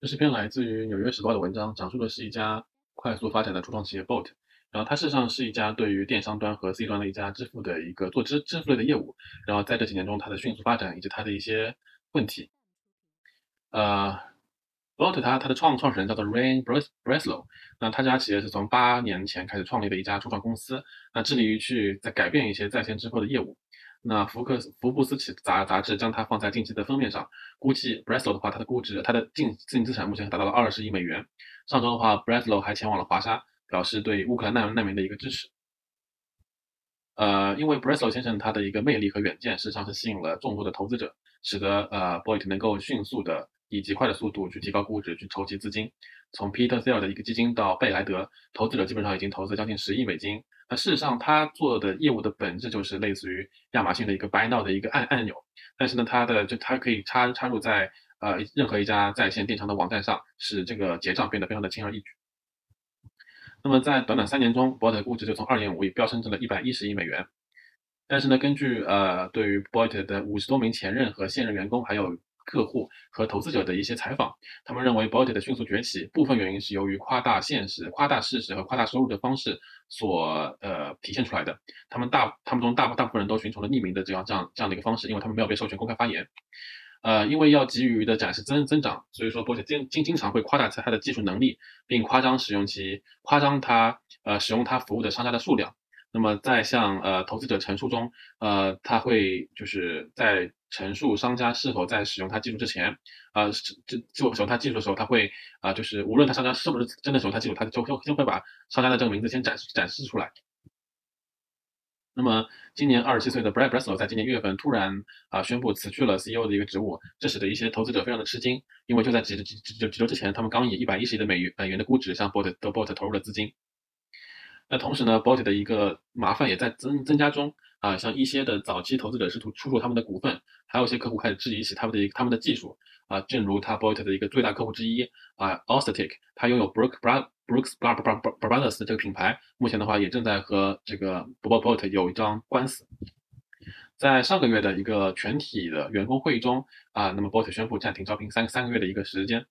这是篇来自于《纽约时报》的文章，讲述的是一家快速发展的初创企业 Bolt。然后它事实上是一家对于电商端和 C 端的一家支付的一个做支支付类的业务。然后在这几年中，它的迅速发展以及它的一些问题。呃，Bolt 它它的创创始人叫做 Ryan Breslow。那他家企业是从八年前开始创立的一家初创公司，那致力于去在改变一些在线支付的业务。那福克福布斯企杂杂志将它放在近期的封面上，估计 Breslow 的话，它的估值，它的净净资产目前达到了二十亿美元。上周的话，Breslow 还前往了华沙，表示对乌克兰难民难民的一个支持。呃，因为 Breslow 先生他的一个魅力和远见，事实上是吸引了众多的投资者，使得呃 Bolt 能够迅速的以极快的速度去提高估值，去筹集资金。从 Peter Thiel 的一个基金到贝莱德，投资者基本上已经投资将近十亿美金。那事实上，他做的业务的本质就是类似于亚马逊的一个 Buy Now 的一个按按钮，但是呢，它的就它可以插插入在呃任何一家在线电商的网站上，使这个结账变得非常的轻而易举。那么在短短三年中，Bolt 的估值就从二点五亿飙升至了一百一十亿美元。但是呢，根据呃对于 Bolt 的五十多名前任和现任员工，还有客户和投资者的一些采访，他们认为 Bolt 的迅速崛起，部分原因是由于夸大现实、夸大事实和夸大收入的方式所呃体现出来的。他们大他们中大大部分人都寻求了匿名的这样这样这样的一个方式，因为他们没有被授权公开发言。呃，因为要急于的展示增增长，所以说 Bolt 经经经常会夸大它的技术能力，并夸张使用其夸张它呃使用它服务的商家的数量。那么在向呃投资者陈述中，呃，他会就是在陈述商家是否在使用他技术之前，呃，这就使用他技术的时候，他会啊，就是无论他商家是不是真的使用他技术，他就就就会把商家的这个名字先展示展示出来。那么今年二十七岁的 Brad Breslow 在今年一月份突然啊宣布辞去了 CEO 的一个职务，这使得一些投资者非常的吃惊，因为就在几几几几周之前，他们刚以一百一十亿的美元美元的估值向 Bolt 的 Bolt 投入了资金。那同时呢，Bolt 的一个麻烦也在增增加中啊，像一些的早期投资者试图出售他们的股份，还有一些客户开始质疑起他们的一他们的技术啊，正如他 Bolt 的一个最大客户之一啊 a u s t e t i c 他拥有 Brook Brooks Brothers 的这个品牌，目前的话也正在和这个 Bob b o y t 有一张官司。在上个月的一个全体的员工会议中啊，那么 Bolt 宣布暂停招聘三三个月的一个时间。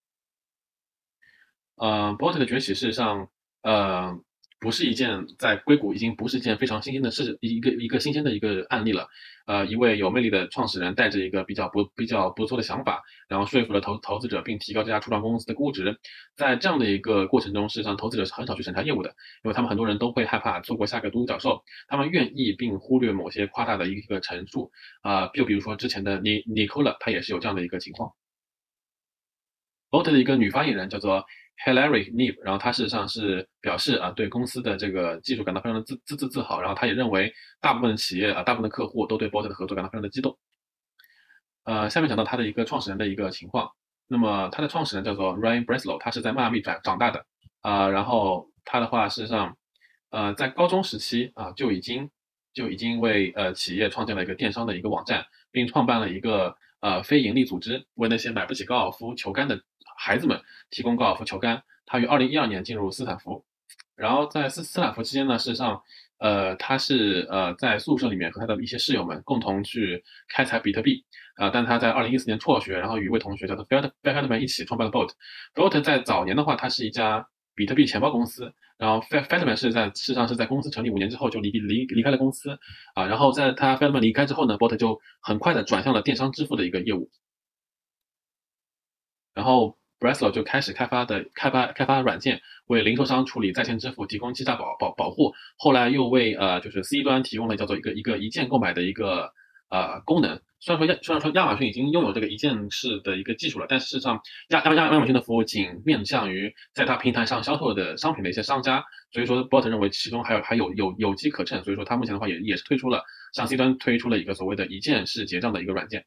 呃，Bolt 的崛起事实上呃。不是一件在硅谷已经不是一件非常新鲜的事，一个一个新鲜的一个案例了。呃，一位有魅力的创始人带着一个比较不比较不错的想法，然后说服了投投资者，并提高这家初创公司的估值。在这样的一个过程中，事实上投资者是很少去审查业务的，因为他们很多人都会害怕错过下个独角兽，他们愿意并忽略某些夸大的一个陈述。啊，就比如说之前的尼尼 l 拉，他也是有这样的一个情况。Bolt 的一个女发言人叫做。Hilary Nev，然后他事实上是表示啊，对公司的这个技术感到非常的自自自自豪，然后他也认为大部分企业啊，大部分的客户都对 Bolt 的合作感到非常的激动。呃，下面讲到他的一个创始人的一个情况，那么他的创始人叫做 Ryan Breslow，他是在迈阿密长长大的啊，然后他的话事实上，呃，在高中时期啊就已经就已经为呃企业创建了一个电商的一个网站，并创办了一个呃非盈利组织，为那些买不起高尔夫球杆的。孩子们提供高尔夫球杆。他于二零一二年进入斯坦福，然后在斯斯坦福期间呢，事实上，呃，他是呃在宿舍里面和他的一些室友们共同去开采比特币啊。但他在二零一四年辍学，然后与一位同学叫做 Feld Feldman 一起创办了 Bolt。Bolt 在早年的话，它是一家比特币钱包公司。然后 Feldman 是在事实上是在公司成立五年之后就离离离开了公司啊。然后在他 Feldman 离开之后呢，Bolt 就很快的转向了电商支付的一个业务，然后。Breslow 就开始开发的开发开发软件，为零售商处理在线支付提供欺诈保保保护。后来又为呃就是 C 端提供了叫做一个一个一键购买的一个呃功能。虽然说亚虽然说亚马逊已经拥有这个一键式的一个技术了，但事实上亚亚亚亚马逊的服务仅面向于在它平台上销售的商品的一些商家。所以说 Bot 认为其中还有还有有有机可乘，所以说它目前的话也也是推出了向 C 端推出了一个所谓的一键式结账的一个软件。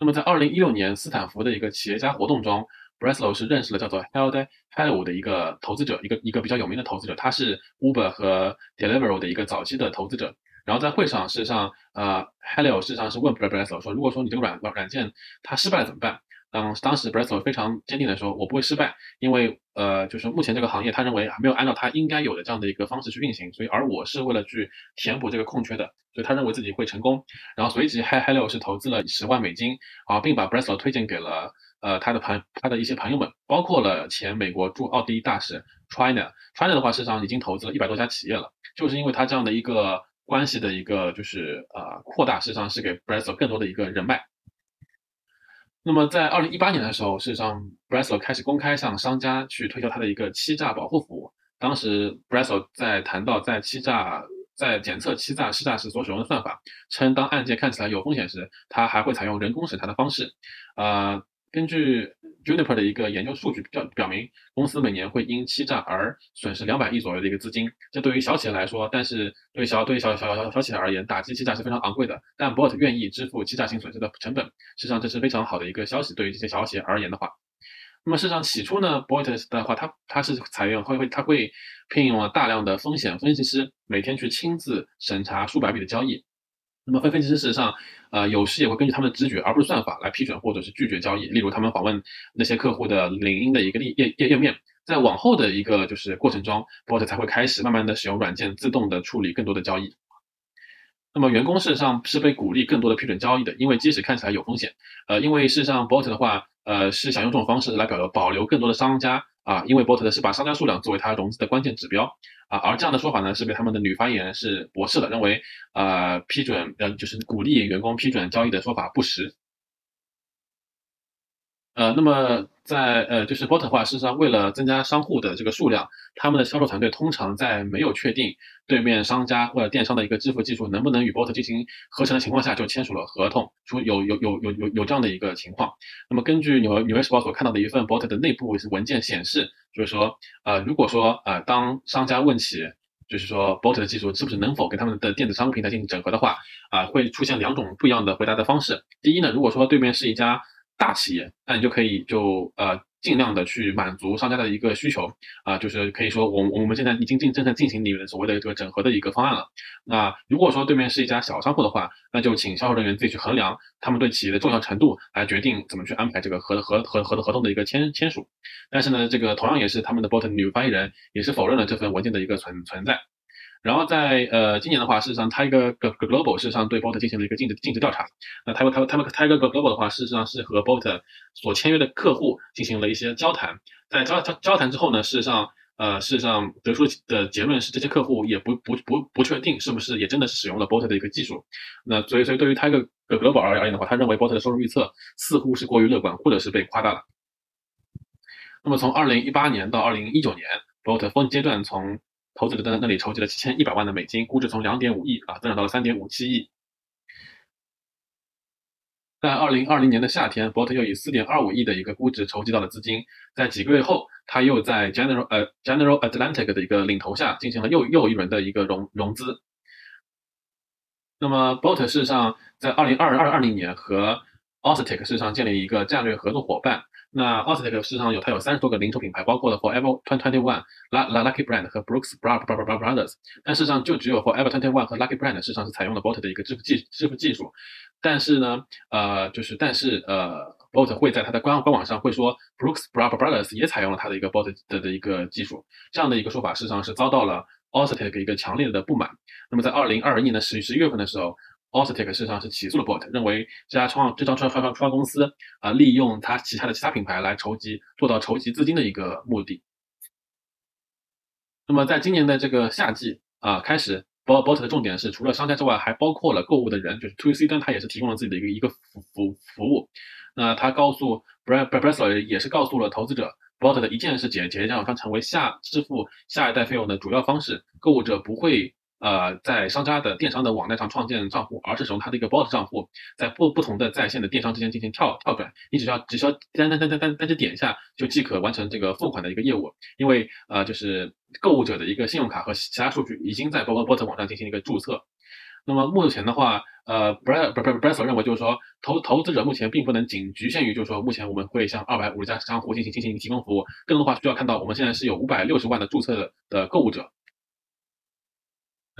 那么在二零一六年斯坦福的一个企业家活动中，Breslow 是认识了叫做 Held Hello 的一个投资者，一个一个比较有名的投资者，他是 Uber 和 Deliveroo 的一个早期的投资者。然后在会上，事实上，呃，Hello 事实上是问 Breslow 说，如果说你这个软软软件它失败了怎么办？当当时 Breslow 非常坚定的说，我不会失败，因为呃，就是目前这个行业他认为还没有按照他应该有的这样的一个方式去运行，所以而我是为了去填补这个空缺的，所以他认为自己会成功。然后随即 Hello 是投资了十万美金啊，并把 Breslow 推荐给了呃他的朋他的一些朋友们，包括了前美国驻奥地利大使 China China 的话，事实上已经投资了一百多家企业了，就是因为他这样的一个关系的一个就是呃扩大，事实上是给 b r a s l 更多的一个人脉。那么在二零一八年的时候，事实上，Brasel 开始公开向商家去推销他的一个欺诈保护服务。当时，Brasel 在谈到在欺诈。在检测欺诈、欺诈时所使用的算法，称当案件看起来有风险时，他还会采用人工审查的方式。呃，根据 Juniper 的一个研究数据表表明，公司每年会因欺诈而损失两百亿左右的一个资金。这对于小企业来说，但是对小对小小小小企业而言，打击欺诈是非常昂贵的。但 Bot 愿意支付欺诈性损失的成本，事实上这是非常好的一个消息。对于这些小企业而言的话。那么事实上，起初呢 b o y t 的话，它它是采用会会它会聘用了大量的风险分析师，每天去亲自审查数百笔的交易。那么分分析师事实上，呃，有时也会根据他们的直觉，而不是算法来批准或者是拒绝交易。例如，他们访问那些客户的领英的一个页页页面，在往后的一个就是过程中，bot 才会开始慢慢的使用软件自动的处理更多的交易。那么员工事实上是被鼓励更多的批准交易的，因为即使看起来有风险，呃，因为事实上 b o t 的话。呃，是想用这种方式来保留保留更多的商家啊，因为 Bot 是把商家数量作为它融资的关键指标啊，而这样的说法呢，是被他们的女发言人是驳斥了，认为呃批准呃就是鼓励员工批准交易的说法不实。呃，那么在呃，就是 Bot 的话，事实上为了增加商户的这个数量，他们的销售团队通常在没有确定对面商家或者电商的一个支付技术能不能与 Bot 进行合成的情况下，就签署了合同，说有有有有有有这样的一个情况。那么根据纽纽约时报所看到的一份 Bot 的内部文件显示，就是说，呃，如果说呃，当商家问起，就是说 Bot 的技术是不是能否跟他们的电子商务平台进行整合的话，啊，会出现两种不一样的回答的方式。第一呢，如果说对面是一家大企业，那你就可以就呃尽量的去满足商家的一个需求啊，就是可以说我我们现在已经进正在进行里面所谓的这个整合的一个方案了。那如果说对面是一家小商户的话，那就请销售人员自己去衡量他们对企业的重要程度，来决定怎么去安排这个合合合合的合同的一个签签署。但是呢，这个同样也是他们的 bot 女发言人也是否认了这份文件的一个存存在。然后在呃今年的话，事实上它一个 global 事实上对 bot 进行了一个尽职尽职调查。那他们他们他们他一个 global 的话，事实上是和 bot 所签约的客户进行了一些交谈。在交交交谈之后呢，事实上呃事实上得出的结论是，这些客户也不不不不确定是不是也真的是使用了 bot 的一个技术。那所以所以对于他一个 global 而言的话，他认为 bot 的收入预测似乎是过于乐观，或者是被夸大了。那么从二零一八年到二零一九年，bot 分阶段从投资者在那里筹集了七千一百万的美金，估值从两点五亿啊增长到了三点五七亿。在二零二零年的夏天，Bot 又以四点二五亿的一个估值筹集到了资金。在几个月后，他又在 General 呃 General Atlantic 的一个领头下进行了又又一轮的一个融融资。那么，Bot 事实上在二零二二二零年和 o s t e c 事实上建立一个战略合作伙伴。那 o s t e c 市场有它有三十多个零售品牌，包括了 Forever Twenty One、La La Lucky Brand 和 Brooks Brothers。但事实上，就只有 Forever Twenty One 和 Lucky Brand 事实上是采用了 Bot 的一个支付技支付技术。但是呢，呃，就是但是呃，Bot 会在它的官官网上会说 Brooks Brothers 也采用了它的一个 Bot 的的一个技术。这样的一个说法，事实上是遭到了 o s t e c 一个强烈的不满。那么在二零二一年的十十一月份的时候。O s t e c 事实上是起诉了 Bot，认为这家创这张创创创创公司啊，利用它旗下的其他品牌来筹集，做到筹集资金的一个目的。那么在今年的这个夏季啊，开始 Bot Bot 的重点是除了商家之外，还包括了购物的人，就是 To C 端，它也是提供了自己的一个一个服服服务。那他告诉 Brad Bradley 也是告诉了投资者，Bot 的一件事解解决将成为下支付下一代费用的主要方式，购物者不会。呃，在商家的电商的网站上创建账户，而是使用他的一个 bot 账户，在不不同的在线的电商之间进行跳跳转。你只需要只需要单单单单单单只点一下，就即可完成这个付款的一个业务。因为呃，就是购物者的一个信用卡和其他数据已经在 bot bot 网上进行一个注册。那么目前的话，呃，Br Br Brasso 认为就是说，投投资者目前并不能仅局限于就是说，目前我们会向二百五十家商户进行进行提供服务，更多的话需要看到我们现在是有五百六十万的注册的购物者。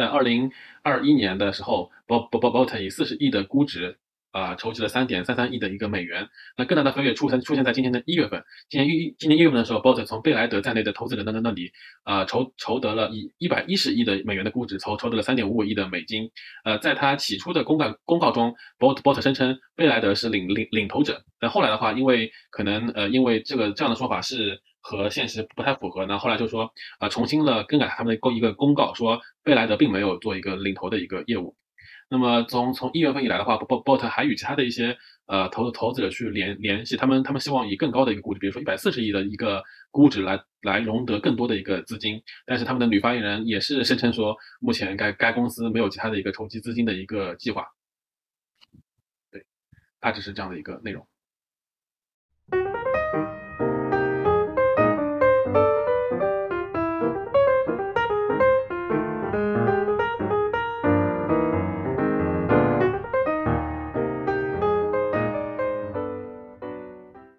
在二零二一年的时候，Bot Bot Bot 以四十亿的估值啊筹集了三点三三亿的一个美元。那更大的飞跃出现出现在今年的一月份，今年一今年一月份的时候，Bolt 从贝莱德在内的投资者那那那里啊筹筹得了以一百一十亿的美元的估值，筹筹得了三点五五亿的美金。呃，在他起初的公告公告中，Bolt Bot 声称贝莱德是领领领投者，但后来的话，因为可能呃因为这个这样的说法是。和现实不太符合，那后来就说呃，重新的更改他们的公一个公告，说贝莱德并没有做一个领头的一个业务。那么从从一月份以来的话，Bot Bot 还与其他的一些呃投投资者去联联系，他们他们希望以更高的一个估值，比如说一百四十亿的一个估值来来融得更多的一个资金。但是他们的女发言人也是声称说，目前该该公司没有其他的一个筹集资金的一个计划。对，大致是这样的一个内容。